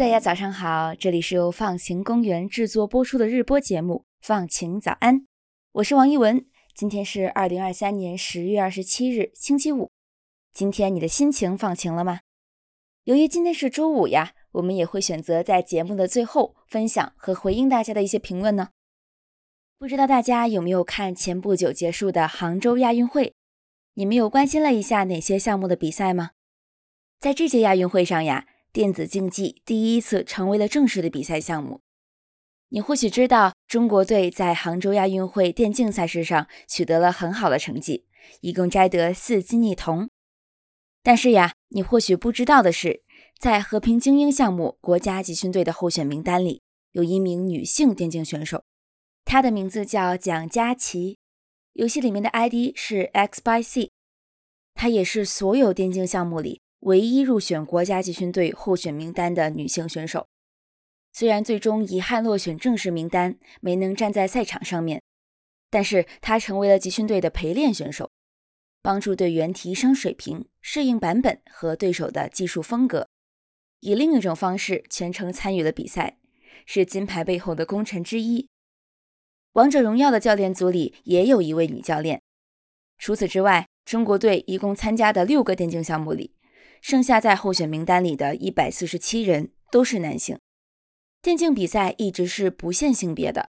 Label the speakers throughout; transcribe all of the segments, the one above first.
Speaker 1: 大家早上好，这里是由放晴公园制作播出的日播节目《放晴早安》，我是王一文。今天是二零二三年十月二十七日，星期五。今天你的心情放晴了吗？由于今天是周五呀，我们也会选择在节目的最后分享和回应大家的一些评论呢。不知道大家有没有看前不久结束的杭州亚运会？你们有关心了一下哪些项目的比赛吗？在这届亚运会上呀。电子竞技第一次成为了正式的比赛项目。你或许知道，中国队在杭州亚运会电竞赛事上取得了很好的成绩，一共摘得四金一铜。但是呀，你或许不知道的是，在和平精英项目国家集训队的候选名单里，有一名女性电竞选手，她的名字叫蒋佳琪，游戏里面的 ID 是 X by C，她也是所有电竞项目里。唯一入选国家集训队候选名单的女性选手，虽然最终遗憾落选正式名单，没能站在赛场上面，但是她成为了集训队的陪练选手，帮助队员提升水平、适应版本和对手的技术风格，以另一种方式全程参与了比赛，是金牌背后的功臣之一。王者荣耀的教练组里也有一位女教练。除此之外，中国队一共参加的六个电竞项目里。剩下在候选名单里的一百四十七人都是男性。电竞比赛一直是不限性别的，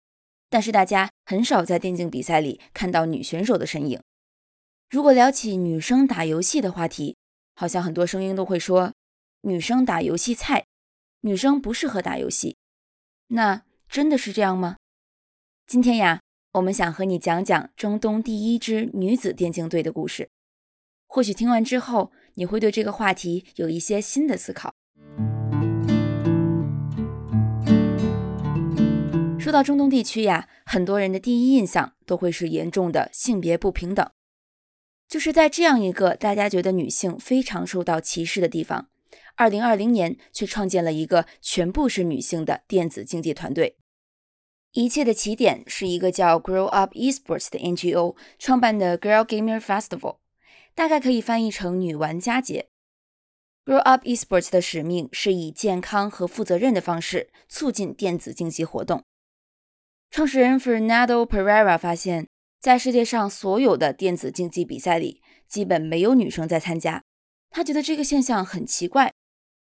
Speaker 1: 但是大家很少在电竞比赛里看到女选手的身影。如果聊起女生打游戏的话题，好像很多声音都会说女生打游戏菜，女生不适合打游戏。那真的是这样吗？今天呀，我们想和你讲讲中东第一支女子电竞队的故事。或许听完之后。你会对这个话题有一些新的思考。说到中东地区呀，很多人的第一印象都会是严重的性别不平等。就是在这样一个大家觉得女性非常受到歧视的地方，二零二零年却创建了一个全部是女性的电子竞技团队。一切的起点是一个叫 Grow Up Esports 的 NGO 创办的 Girl Gamer Festival。大概可以翻译成“女玩家节”。Grow Up Esports 的使命是以健康和负责任的方式促进电子竞技活动。创始人 Fernando Pereira 发现，在世界上所有的电子竞技比赛里，基本没有女生在参加。他觉得这个现象很奇怪，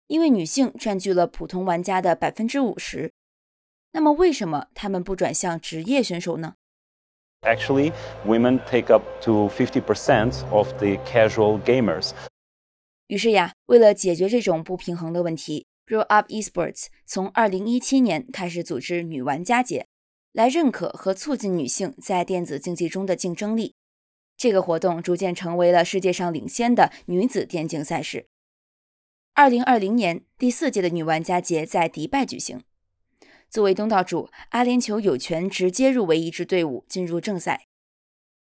Speaker 1: 因为女性占据了普通玩家的百分之五十。那么，为什么他们不转向职业选手呢
Speaker 2: ？Actually, women take up to 50% of the casual gamers.
Speaker 1: 于是呀，为了解决这种不平衡的问题，Grow Up Esports 从2017年开始组织女玩家节，来认可和促进女性在电子竞技中的竞争力。这个活动逐渐成为了世界上领先的女子电竞赛事。2020年第四届的女玩家节在迪拜举行。作为东道主，阿联酋有权直接入围一支队伍进入正赛。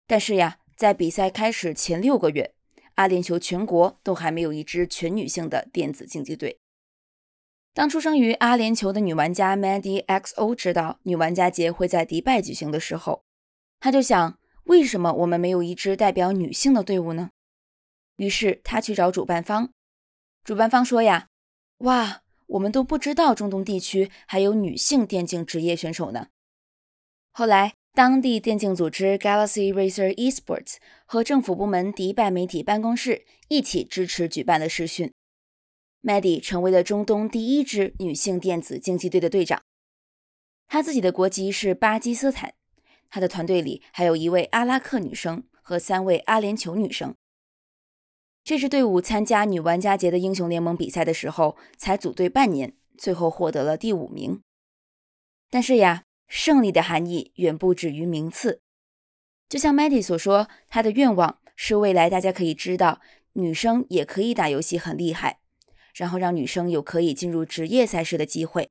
Speaker 1: 但是呀，在比赛开始前六个月，阿联酋全国都还没有一支全女性的电子竞技队。当出生于阿联酋的女玩家 Mandy XO 知道女玩家节会在迪拜举行的时候，她就想：为什么我们没有一支代表女性的队伍呢？于是他去找主办方，主办方说：“呀，哇。”我们都不知道中东地区还有女性电竞职业选手呢。后来，当地电竞组织 Galaxy Racer Esports 和政府部门迪拜媒体办公室一起支持举办了试训，Maddie 成为了中东第一支女性电子竞技队的队长。她自己的国籍是巴基斯坦，她的团队里还有一位阿拉克女生和三位阿联酋女生。这支队伍参加女玩家节的英雄联盟比赛的时候，才组队半年，最后获得了第五名。但是呀，胜利的含义远不止于名次。就像 Maddie 所说，他的愿望是未来大家可以知道，女生也可以打游戏很厉害，然后让女生有可以进入职业赛事的机会。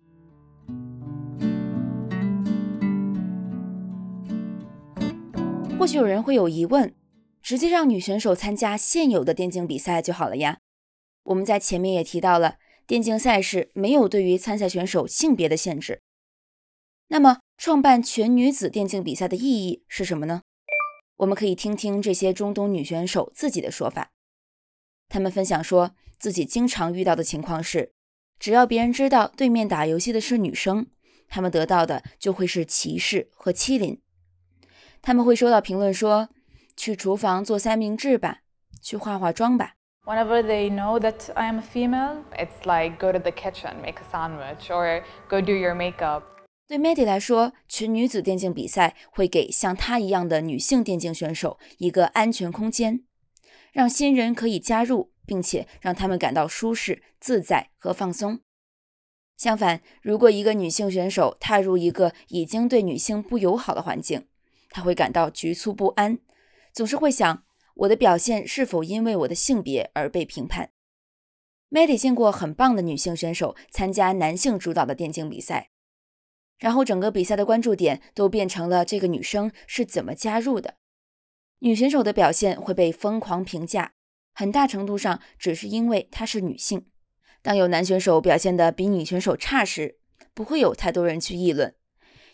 Speaker 1: 或许有人会有疑问。直接让女选手参加现有的电竞比赛就好了呀。我们在前面也提到了，电竞赛事没有对于参赛选手性别的限制。那么，创办全女子电竞比赛的意义是什么呢？我们可以听听这些中东女选手自己的说法。她们分享说自己经常遇到的情况是，只要别人知道对面打游戏的是女生，他们得到的就会是歧视和欺凌。他们会收到评论说：“去厨房做三明治吧，去化化妆吧。”
Speaker 3: Whenever they know that I am a female, it's like go to the kitchen, make a sandwich, or go do your makeup.
Speaker 1: 对 Maddie 来说，群女子电竞比赛会给像她一样的女性电竞选手一个安全空间，让新人可以加入，并且让他们感到舒适、自在和放松。相反，如果一个女性选手踏入一个已经对女性不友好的环境，她会感到局促不安，总是会想。我的表现是否因为我的性别而被评判？Maddie 见过很棒的女性选手参加男性主导的电竞比赛，然后整个比赛的关注点都变成了这个女生是怎么加入的。女选手的表现会被疯狂评价，很大程度上只是因为她是女性。当有男选手表现得比女选手差时，不会有太多人去议论，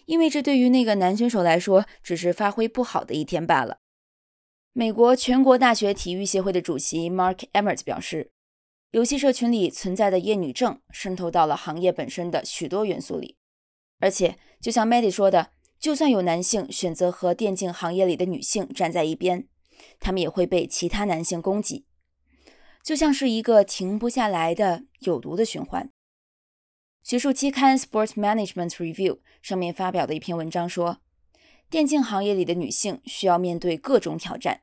Speaker 1: 因为这对于那个男选手来说只是发挥不好的一天罢了。美国全国大学体育协会的主席 Mark Emmert 表示，游戏社群里存在的厌女症渗透到了行业本身的许多元素里，而且就像 Maddie 说的，就算有男性选择和电竞行业里的女性站在一边，他们也会被其他男性攻击，就像是一个停不下来的有毒的循环。学术期刊 Sports Management Review 上面发表的一篇文章说。电竞行业里的女性需要面对各种挑战，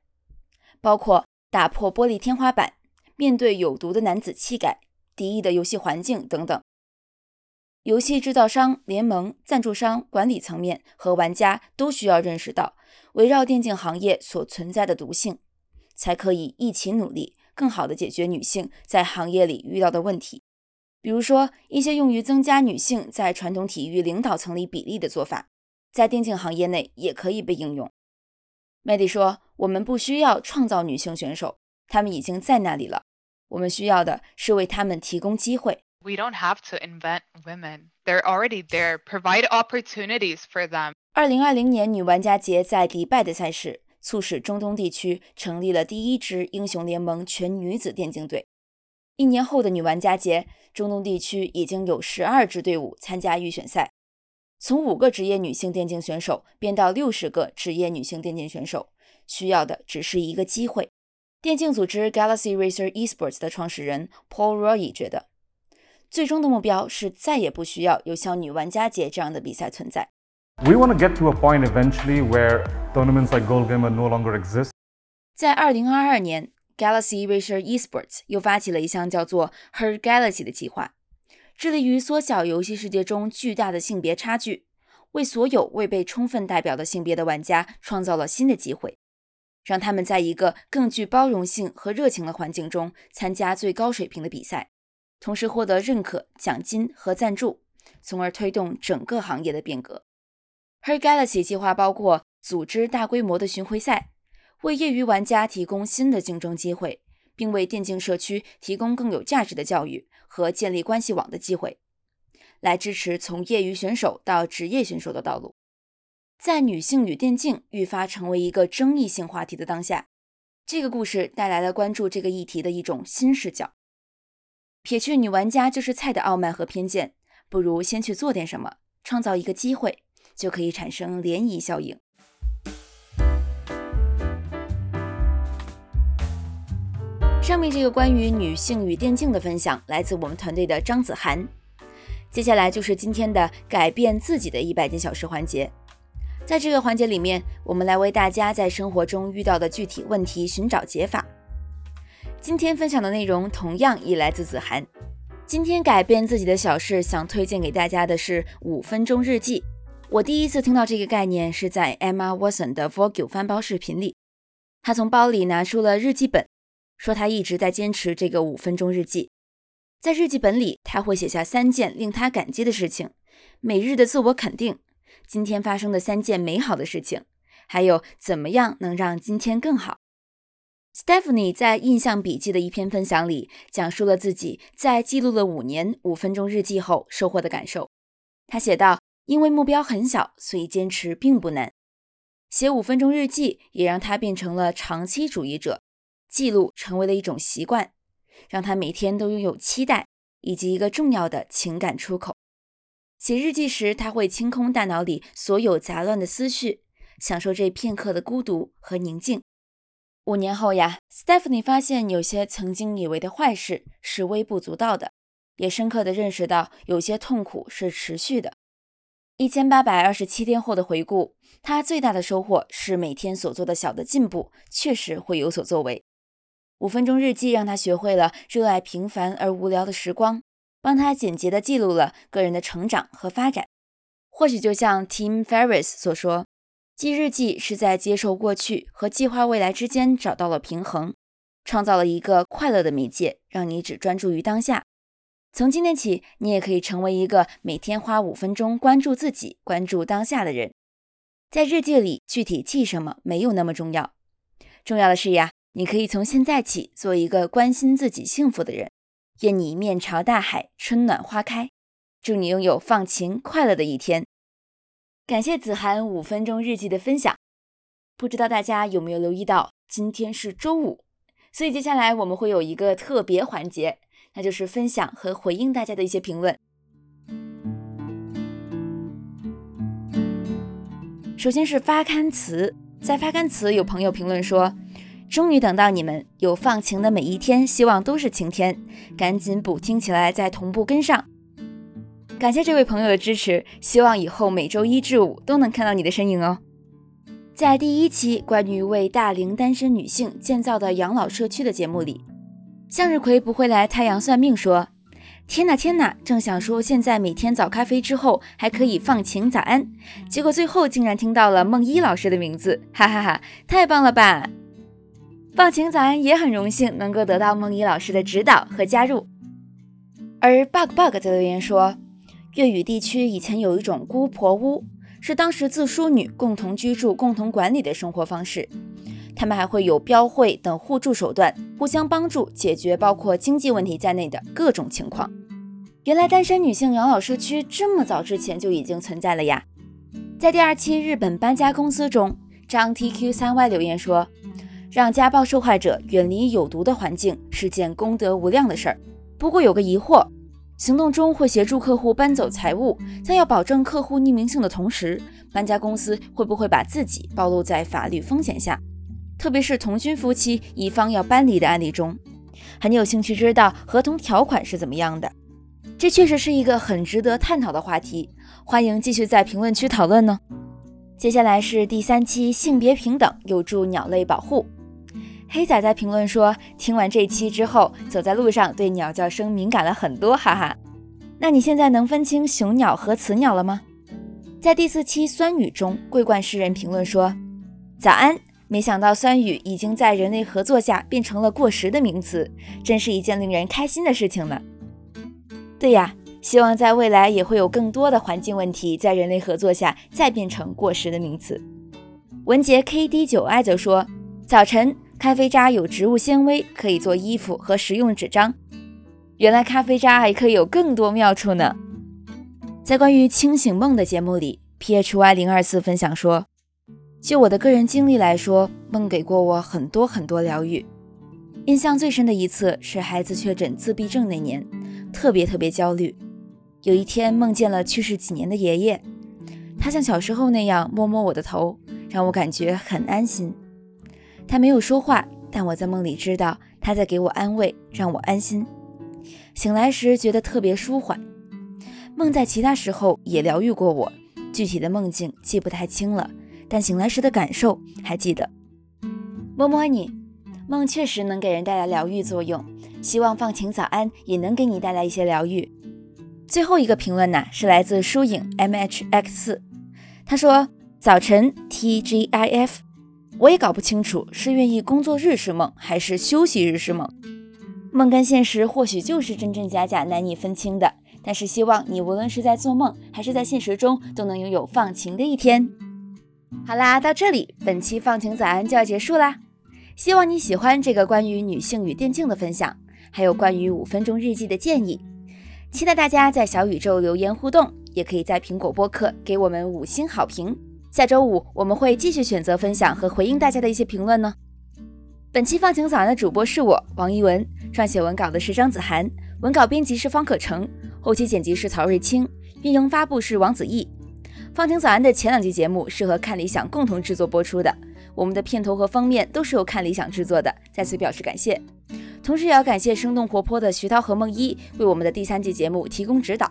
Speaker 1: 包括打破玻璃天花板、面对有毒的男子气概、敌意的游戏环境等等。游戏制造商、联盟、赞助商、管理层面和玩家都需要认识到围绕电竞行业所存在的毒性，才可以一起努力，更好地解决女性在行业里遇到的问题。比如说，一些用于增加女性在传统体育领导层里比例的做法。在电竞行业内也可以被应用。Maddie 说：“我们不需要创造女性选手，她们已经在那里了。我们需要的是为她们提供机会。”
Speaker 3: We don't have to invent women; they're already there. Provide opportunities for them.
Speaker 1: 二零二零年女玩家节在迪拜的赛事，促使中东地区成立了第一支英雄联盟全女子电竞队。一年后的女玩家节，中东地区已经有十二支队伍参加预选赛。从五个职业女性电竞选手变到六十个职业女性电竞选手，需要的只是一个机会。电竞组织 Galaxy Racer Esports 的创始人 Paul Roy 觉得，最终的目标是再也不需要有像女玩家节这样的比赛存在。
Speaker 4: We want to get to a point eventually where tournaments like Gold Gamer no longer exist.
Speaker 1: 在二零二二年，Galaxy Racer Esports 又发起了一项叫做 Her Galaxy 的计划。致力于缩小游戏世界中巨大的性别差距，为所有未被充分代表的性别的玩家创造了新的机会，让他们在一个更具包容性和热情的环境中参加最高水平的比赛，同时获得认可、奖金和赞助，从而推动整个行业的变革。Her Galaxy 计划包括组织大规模的巡回赛，为业余玩家提供新的竞争机会，并为电竞社区提供更有价值的教育。和建立关系网的机会，来支持从业余选手到职业选手的道路。在女性与电竞愈发成为一个争议性话题的当下，这个故事带来了关注这个议题的一种新视角。撇去女玩家就是菜的傲慢和偏见，不如先去做点什么，创造一个机会，就可以产生涟漪效应。上面这个关于女性与电竞的分享来自我们团队的张子涵。接下来就是今天的改变自己的一百件小事环节。在这个环节里面，我们来为大家在生活中遇到的具体问题寻找解法。今天分享的内容同样也来自子涵。今天改变自己的小事，想推荐给大家的是五分钟日记。我第一次听到这个概念是在 Emma Watson 的 Vogue 翻包视频里，她从包里拿出了日记本。说他一直在坚持这个五分钟日记，在日记本里他会写下三件令他感激的事情，每日的自我肯定，今天发生的三件美好的事情，还有怎么样能让今天更好。Stephanie 在印象笔记的一篇分享里讲述了自己在记录了五年五分钟日记后收获的感受。他写道：“因为目标很小，所以坚持并不难。写五分钟日记也让他变成了长期主义者。”记录成为了一种习惯，让他每天都拥有期待，以及一个重要的情感出口。写日记时，他会清空大脑里所有杂乱的思绪，享受这片刻的孤独和宁静。五年后呀，Stephanie 发现有些曾经以为的坏事是微不足道的，也深刻地认识到有些痛苦是持续的。一千八百二十七天后的回顾，他最大的收获是每天所做的小的进步确实会有所作为。五分钟日记让他学会了热爱平凡而无聊的时光，帮他简洁地记录了个人的成长和发展。或许就像 Tim Ferriss 所说。记日记是在接受过去和计划未来之间找到了平衡，创造了一个快乐的媒介，让你只专注于当下。从今天起，你也可以成为一个每天花五分钟关注自己、关注当下的人。在日记里具体记什么没有那么重要，重要的是呀，你可以从现在起做一个关心自己幸福的人。愿你面朝大海，春暖花开。祝你拥有放晴快乐的一天。感谢子涵五分钟日记的分享，不知道大家有没有留意到，今天是周五，所以接下来我们会有一个特别环节，那就是分享和回应大家的一些评论。首先是发刊词，在发刊词有朋友评论说，终于等到你们有放晴的每一天，希望都是晴天，赶紧补听起来，再同步跟上。感谢这位朋友的支持，希望以后每周一至五都能看到你的身影哦。在第一期关于为大龄单身女性建造的养老社区的节目里，向日葵不会来太阳算命说：“天呐天呐，正想说现在每天早咖啡之后还可以放晴早安，结果最后竟然听到了梦一老师的名字，哈哈哈，太棒了吧！放晴早安也很荣幸能够得到梦一老师的指导和加入。”而 bug bug 在留言说。粤语地区以前有一种姑婆屋，是当时自梳女共同居住、共同管理的生活方式。他们还会有标会等互助手段，互相帮助解决包括经济问题在内的各种情况。原来单身女性养老社区这么早之前就已经存在了呀！在第二期日本搬家公司中，张 TQ 三 Y 留言说：“让家暴受害者远离有毒的环境是件功德无量的事儿。不过有个疑惑。”行动中会协助客户搬走财物，在要保证客户匿名性的同时，搬家公司会不会把自己暴露在法律风险下？特别是同居夫妻一方要搬离的案例中，很有兴趣知道合同条款是怎么样的。这确实是一个很值得探讨的话题，欢迎继续在评论区讨论呢。接下来是第三期性别平等有助鸟类保护。黑仔在评论说：“听完这期之后，走在路上对鸟叫声敏感了很多，哈哈。那你现在能分清雄鸟和雌鸟了吗？”在第四期酸雨中，桂冠诗人评论说：“早安，没想到酸雨已经在人类合作下变成了过时的名词，真是一件令人开心的事情呢。”对呀，希望在未来也会有更多的环境问题在人类合作下再变成过时的名词。文杰 KD 九 I 则说：“早晨。”咖啡渣有植物纤维，可以做衣服和食用纸张。原来咖啡渣还可以有更多妙处呢！在关于清醒梦的节目里，PHY 零二四分享说，就我的个人经历来说，梦给过我很多很多疗愈。印象最深的一次是孩子确诊自闭症那年，特别特别焦虑。有一天梦见了去世几年的爷爷，他像小时候那样摸摸我的头，让我感觉很安心。他没有说话，但我在梦里知道他在给我安慰，让我安心。醒来时觉得特别舒缓。梦在其他时候也疗愈过我，具体的梦境记不太清了，但醒来时的感受还记得。摸摸你，梦确实能给人带来疗愈作用，希望放晴早安也能给你带来一些疗愈。最后一个评论呢，是来自疏影 MHX 四，他说：早晨 TGIF。我也搞不清楚是愿意工作日是梦，还是休息日是梦。梦跟现实或许就是真真假假、难以分清的。但是希望你无论是在做梦，还是在现实中，都能拥有放晴的一天。好啦，到这里，本期放晴早安就要结束啦。希望你喜欢这个关于女性与电竞的分享，还有关于五分钟日记的建议。期待大家在小宇宙留言互动，也可以在苹果播客给我们五星好评。下周五我们会继续选择分享和回应大家的一些评论呢。本期放晴早安的主播是我王一文，撰写文稿的是张子涵，文稿编辑是方可成，后期剪辑是曹瑞清，运营发布是王子毅。放晴早安的前两期节目是和看理想共同制作播出的，我们的片头和封面都是由看理想制作的，在此表示感谢。同时也要感谢生动活泼的徐涛和梦一为我们的第三季节目提供指导。